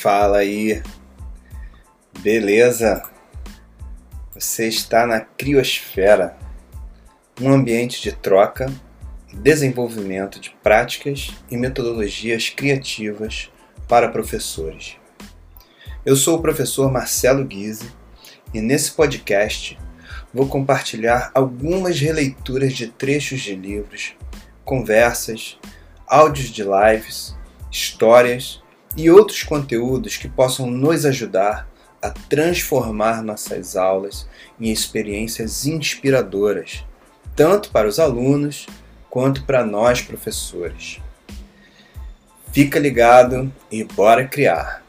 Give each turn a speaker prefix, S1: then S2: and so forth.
S1: Fala aí, beleza? Você está na Criosfera, um ambiente de troca desenvolvimento de práticas e metodologias criativas para professores. Eu sou o professor Marcelo Guise e nesse podcast vou compartilhar algumas releituras de trechos de livros, conversas, áudios de lives, histórias e outros conteúdos que possam nos ajudar a transformar nossas aulas em experiências inspiradoras, tanto para os alunos quanto para nós professores. Fica ligado e bora criar!